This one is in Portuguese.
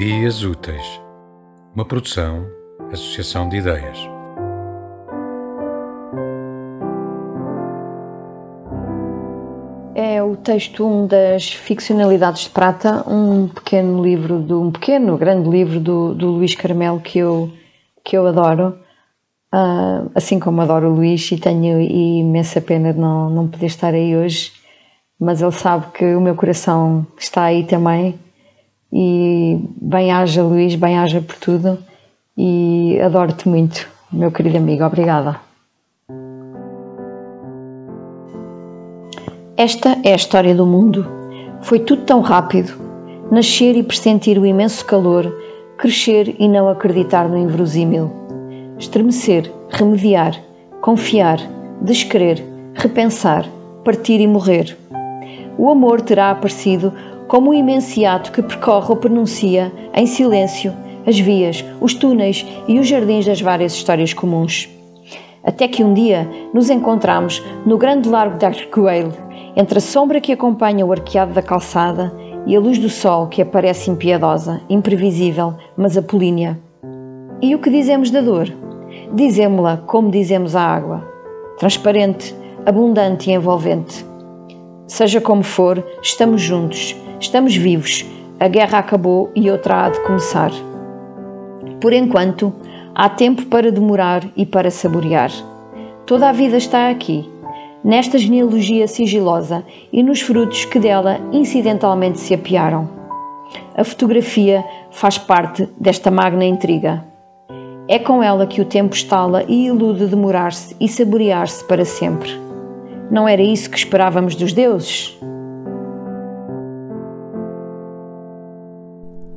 Ideias Úteis, uma produção, associação de ideias. É o texto um das ficcionalidades de prata, um pequeno livro, do, um pequeno, grande livro do, do Luís Carmelo que eu, que eu adoro, uh, assim como adoro o Luís e tenho imensa pena de não, não poder estar aí hoje, mas ele sabe que o meu coração está aí também e bem-haja Luís, bem-haja por tudo e adoro-te muito, meu querido amigo. Obrigada. Esta é a história do mundo. Foi tudo tão rápido. Nascer e pressentir o imenso calor, crescer e não acreditar no inverosímil. Estremecer, remediar, confiar, descrer, repensar, partir e morrer. O amor terá aparecido como um imenso ato que percorre ou pronuncia, em silêncio, as vias, os túneis e os jardins das várias histórias comuns. Até que um dia nos encontramos no grande largo de Arcoeil, entre a sombra que acompanha o arqueado da calçada e a luz do sol que aparece impiedosa, imprevisível, mas apolínea. E o que dizemos da dor? Dizemo-la como dizemos a água, transparente, abundante e envolvente. Seja como for, estamos juntos, Estamos vivos, a guerra acabou e outra há de começar. Por enquanto, há tempo para demorar e para saborear. Toda a vida está aqui, nesta genealogia sigilosa e nos frutos que dela incidentalmente se apiaram. A fotografia faz parte desta magna intriga. É com ela que o tempo estala e ilude demorar-se e saborear-se para sempre. Não era isso que esperávamos dos deuses?